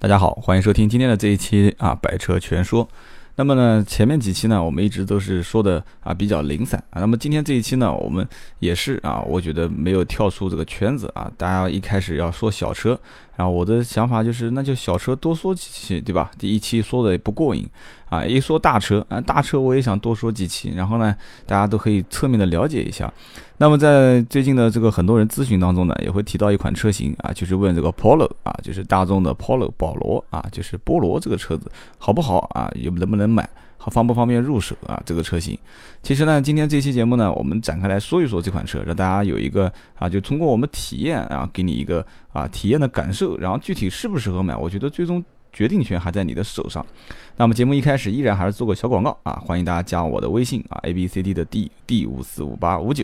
大家好，欢迎收听今天的这一期啊，百车全说。那么呢，前面几期呢，我们一直都是说的啊比较零散啊。那么今天这一期呢，我们也是啊，我觉得没有跳出这个圈子啊。大家一开始要说小车，然后我的想法就是，那就小车多说几期，对吧？第一期说的也不过瘾。啊，一说大车啊，大车我也想多说几期，然后呢，大家都可以侧面的了解一下。那么在最近的这个很多人咨询当中呢，也会提到一款车型啊，就是问这个 Polo 啊，就是大众的 Polo 保罗啊，就是菠萝这个车子好不好啊？有能不能买？好方不方便入手啊？这个车型。其实呢，今天这期节目呢，我们展开来说一说这款车，让大家有一个啊，就通过我们体验啊，给你一个啊体验的感受，然后具体适不适合买，我觉得最终。决定权还在你的手上。那么节目一开始依然还是做个小广告啊，欢迎大家加我的微信啊，A B C D 的 D D 五四五八五九。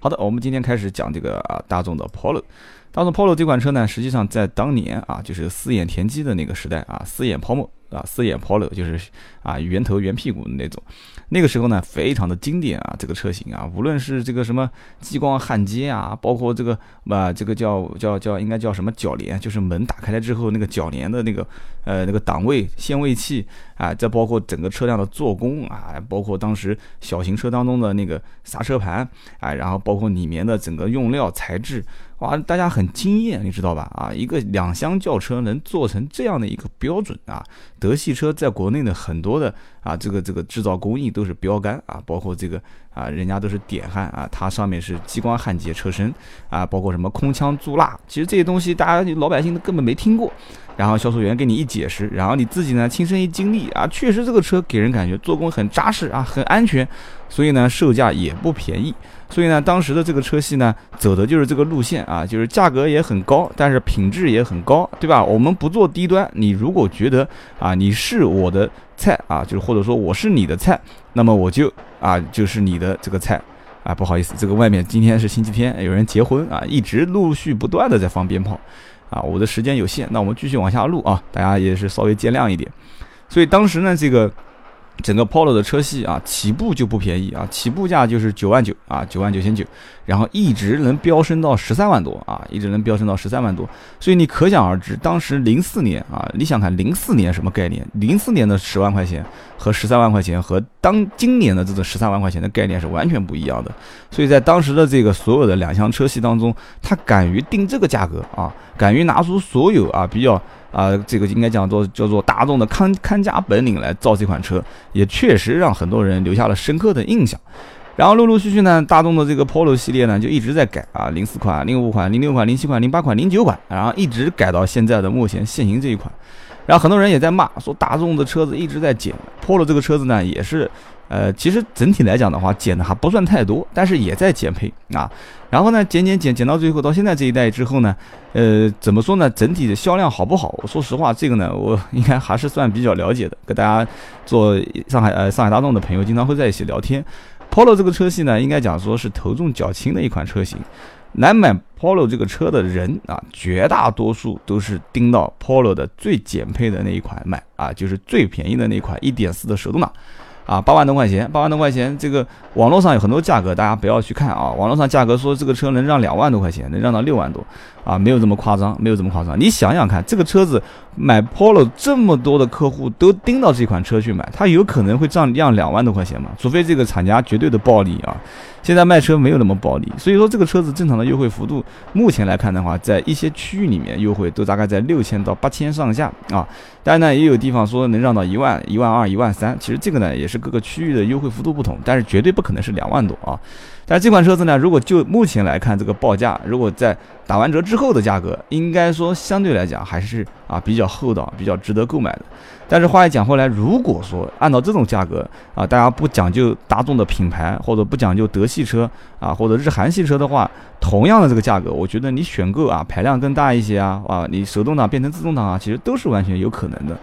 好的，我们今天开始讲这个啊大众的 Polo。大众 Polo 这款车呢，实际上在当年啊，就是四眼田鸡的那个时代啊，四眼泡沫啊，四眼 Polo 就是啊圆头圆屁股的那种。那个时候呢，非常的经典啊，这个车型啊，无论是这个什么激光焊接啊，包括这个啊，这个叫叫叫应该叫什么铰链，就是门打开来之后那个铰链的那个呃那个档位限位器啊，再包括整个车辆的做工啊，包括当时小型车当中的那个刹车盘啊，然后包括里面的整个用料材质。哇，大家很惊艳，你知道吧？啊，一个两厢轿车能做成这样的一个标准啊！德系车在国内的很多的啊，这个这个制造工艺都是标杆啊，包括这个啊，人家都是点焊啊，它上面是激光焊接车身啊，包括什么空腔注蜡，其实这些东西大家老百姓都根本没听过。然后销售员给你一解释，然后你自己呢亲身一经历啊，确实这个车给人感觉做工很扎实啊，很安全，所以呢售价也不便宜。所以呢，当时的这个车系呢，走的就是这个路线啊，就是价格也很高，但是品质也很高，对吧？我们不做低端，你如果觉得啊，你是我的菜啊，就是或者说我是你的菜，那么我就啊，就是你的这个菜啊。不好意思，这个外面今天是星期天，有人结婚啊，一直陆续不断的在放鞭炮啊。我的时间有限，那我们继续往下录啊，大家也是稍微见谅一点。所以当时呢，这个。整个 Polo 的车系啊，起步就不便宜啊，起步价就是九万九啊，九万九千九，然后一直能飙升到十三万多啊，一直能飙升到十三万多，所以你可想而知，当时零四年啊，你想看零四年什么概念？零四年的十万块钱和十三万块钱和当今年的这个十三万块钱的概念是完全不一样的，所以在当时的这个所有的两厢车系当中，他敢于定这个价格啊，敢于拿出所有啊比较。啊，这个应该讲做叫做大众的看看家本领来造这款车，也确实让很多人留下了深刻的印象。然后陆陆续续呢，大众的这个 Polo 系列呢就一直在改啊，零四款、零五款、零六款、零七款、零八款、零九款，然后一直改到现在的目前现行这一款。然后很多人也在骂说，大众的车子一直在减，Polo 这个车子呢也是。呃，其实整体来讲的话，减的还不算太多，但是也在减配啊。然后呢，减减减减到最后，到现在这一代之后呢，呃，怎么说呢？整体的销量好不好？我说实话，这个呢，我 应该还是算比较了解的。跟大家做上海呃上海大众的朋友，经常会在一起聊天。Polo 这个车系呢，应该讲说是头重脚轻的一款车型。来买 Polo 这个车的人啊，绝大多数都是盯到 Polo 的最减配的那一款买啊，就是最便宜的那款1.4的手动挡。啊，八万多块钱，八万多块钱，这个网络上有很多价格，大家不要去看啊。网络上价格说这个车能让两万多块钱，能让到六万多，啊，没有这么夸张，没有这么夸张。你想想看，这个车子买 Polo 这么多的客户都盯到这款车去买，它有可能会让让两万多块钱吗？除非这个厂家绝对的暴利啊。现在卖车没有那么暴利，所以说这个车子正常的优惠幅度，目前来看的话，在一些区域里面优惠都大概在六千到八千上下啊。当然呢，也有地方说能让到一万、一万二、一万三，其实这个呢也是各个区域的优惠幅度不同，但是绝对不可能是两万多啊。但这款车子呢，如果就目前来看，这个报价，如果在打完折之后的价格，应该说相对来讲还是啊比较厚道，比较值得购买的。但是话又讲回来，如果说按照这种价格啊，大家不讲究大众的品牌，或者不讲究德系车啊，或者日韩系车的话，同样的这个价格，我觉得你选购啊排量更大一些啊，啊，你手动挡变成自动挡啊，其实都是完全有可能的。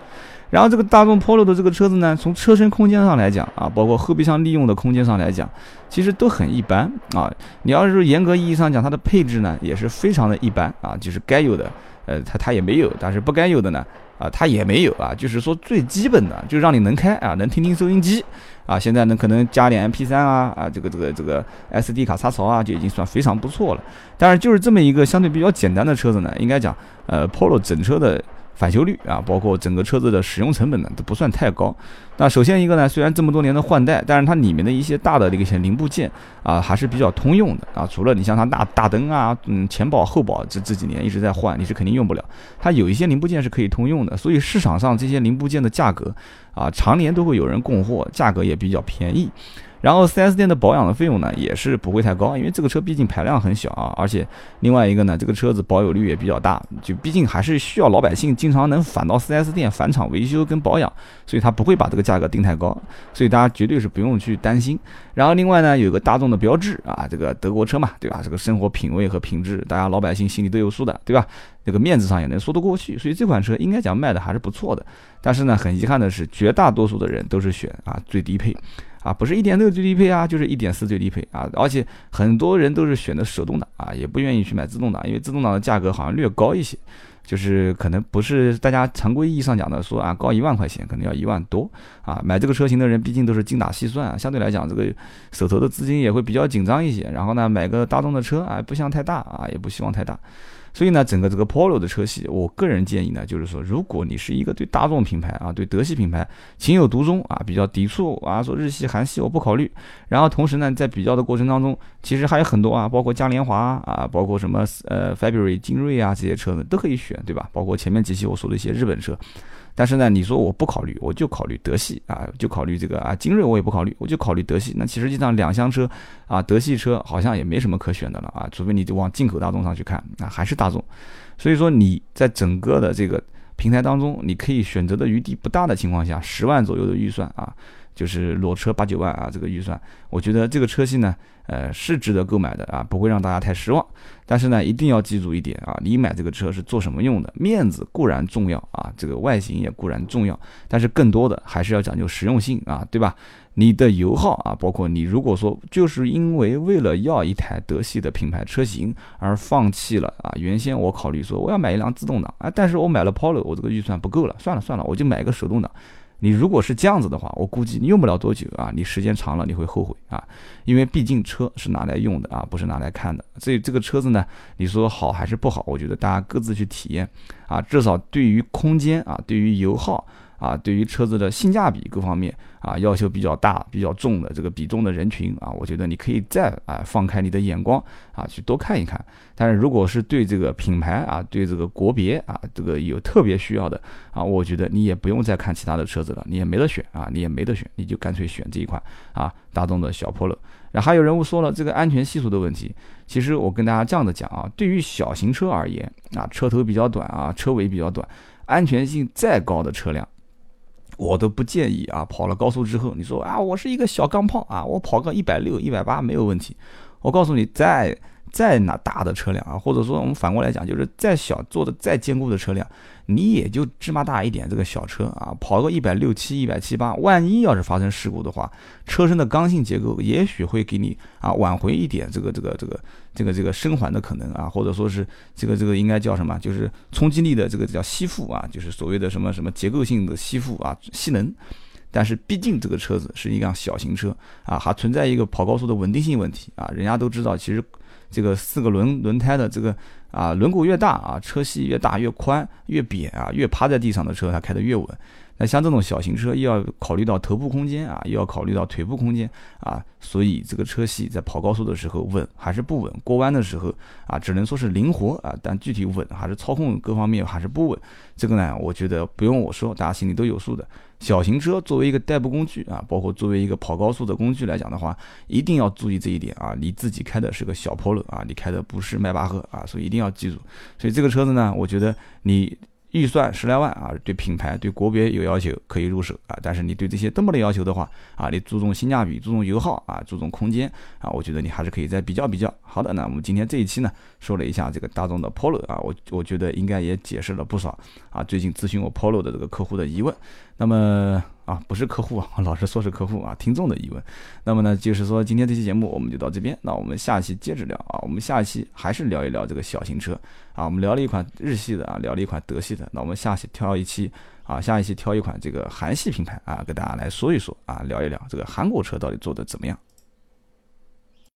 然后这个大众 Polo 的这个车子呢，从车身空间上来讲啊，包括后备箱利用的空间上来讲，其实都很一般啊。你要是严格意义上讲，它的配置呢也是非常的一般啊，就是该有的，呃，它它也没有，但是不该有的呢，啊，它也没有啊。就是说最基本的，就让你能开啊，能听听收音机啊。现在呢，可能加点 MP3 啊啊，这个这个这个 SD 卡插槽啊，就已经算非常不错了。但是就是这么一个相对比较简单的车子呢，应该讲，呃，Polo 整车的。返修率啊，包括整个车子的使用成本呢都不算太高。那首先一个呢，虽然这么多年的换代，但是它里面的一些大的这个些零部件啊还是比较通用的啊。除了你像它大大灯啊，嗯，前保后保这这几年一直在换，你是肯定用不了。它有一些零部件是可以通用的，所以市场上这些零部件的价格啊，常年都会有人供货，价格也比较便宜。然后 4S 店的保养的费用呢，也是不会太高，因为这个车毕竟排量很小啊，而且另外一个呢，这个车子保有率也比较大，就毕竟还是需要老百姓经常能返到 4S 店返厂维修跟保养，所以它不会把这个价格定太高，所以大家绝对是不用去担心。然后另外呢，有个大众的标志啊，这个德国车嘛，对吧？这个生活品味和品质，大家老百姓心里都有数的，对吧？这个面子上也能说得过去，所以这款车应该讲卖的还是不错的。但是呢，很遗憾的是，绝大多数的人都是选啊最低配。啊，不是一点六最低配啊，就是一点四最低配啊，而且很多人都是选的手动挡啊，也不愿意去买自动挡，因为自动挡的价格好像略高一些，就是可能不是大家常规意义上讲的说啊高一万块钱，可能要一万多啊。买这个车型的人毕竟都是精打细算啊，相对来讲这个手头的资金也会比较紧张一些，然后呢买个大众的车啊不想太大啊，也不希望太大。所以呢，整个这个 Polo 的车系，我个人建议呢，就是说，如果你是一个对大众品牌啊，对德系品牌情有独钟啊，比较抵触啊，说日系、韩系我不考虑。然后同时呢，在比较的过程当中，其实还有很多啊，包括嘉年华啊，包括什么呃 February 精锐啊这些车呢，都可以选，对吧？包括前面几期我说的一些日本车。但是呢，你说我不考虑，我就考虑德系啊，就考虑这个啊，精锐我也不考虑，我就考虑德系。那其实际上两厢车啊，德系车好像也没什么可选的了啊，除非你就往进口大众上去看，那还是大众。所以说你在整个的这个平台当中，你可以选择的余地不大的情况下，十万左右的预算啊。就是裸车八九万啊，这个预算，我觉得这个车系呢，呃，是值得购买的啊，不会让大家太失望。但是呢，一定要记住一点啊，你买这个车是做什么用的？面子固然重要啊，这个外形也固然重要，但是更多的还是要讲究实用性啊，对吧？你的油耗啊，包括你如果说就是因为为了要一台德系的品牌车型而放弃了啊，原先我考虑说我要买一辆自动挡啊，但是我买了 Polo，我这个预算不够了，算了算了，我就买一个手动挡。你如果是这样子的话，我估计你用不了多久啊，你时间长了你会后悔啊，因为毕竟车是拿来用的啊，不是拿来看的。所以这个车子呢，你说好还是不好？我觉得大家各自去体验啊，至少对于空间啊，对于油耗。啊，对于车子的性价比各方面啊，要求比较大、比较重的这个比重的人群啊，我觉得你可以再啊放开你的眼光啊，去多看一看。但是如果是对这个品牌啊、对这个国别啊，这个有特别需要的啊，我觉得你也不用再看其他的车子了，你也没得选啊，你也没得选，你就干脆选这一款啊，大众的小 Polo。然后还有人物说了这个安全系数的问题，其实我跟大家这样的讲啊，对于小型车而言啊，车头比较短啊，车尾比较短，安全性再高的车辆。我都不建议啊，跑了高速之后，你说啊，我是一个小钢炮啊，我跑个一百六、一百八没有问题。我告诉你，再再拿大的车辆啊，或者说我们反过来讲，就是再小做的再坚固的车辆。你也就芝麻大一点这个小车啊，跑个一百六七、一百七八，万一要是发生事故的话，车身的刚性结构也许会给你啊挽回一点这个这个这个这个这个生还的可能啊，或者说是这个这个应该叫什么？就是冲击力的这个叫吸附啊，就是所谓的什么什么结构性的吸附啊吸能。但是毕竟这个车子是一辆小型车啊，还存在一个跑高速的稳定性问题啊。人家都知道，其实这个四个轮轮胎的这个。啊，轮毂越大啊，车系越大越宽越扁啊，越趴在地上的车它开得越稳。那像这种小型车，又要考虑到头部空间啊，又要考虑到腿部空间啊，所以这个车系在跑高速的时候稳还是不稳？过弯的时候啊，只能说是灵活啊，但具体稳还是操控各方面还是不稳。这个呢，我觉得不用我说，大家心里都有数的。小型车作为一个代步工具啊，包括作为一个跑高速的工具来讲的话，一定要注意这一点啊。你自己开的是个小 Polo 啊，你开的不是迈巴赫啊，所以一定要记住。所以这个车子呢，我觉得你。预算十来万啊，对品牌、对国别有要求可以入手啊，但是你对这些都没得要求的话啊，你注重性价比、注重油耗啊、注重空间啊，我觉得你还是可以再比较比较。好的，那我们今天这一期呢，说了一下这个大众的 Polo 啊，我我觉得应该也解释了不少啊，最近咨询我 Polo 的这个客户的疑问。那么啊，不是客户啊，老是说是客户啊，听众的疑问。那么呢，就是说今天这期节目我们就到这边，那我们下期接着聊啊，我们下期还是聊一聊这个小型车啊，我们聊了一款日系的啊，聊了一款德系的，那我们下期挑一期啊，下一期挑一款这个韩系品牌啊，给大家来说一说啊，聊一聊这个韩国车到底做的怎么样。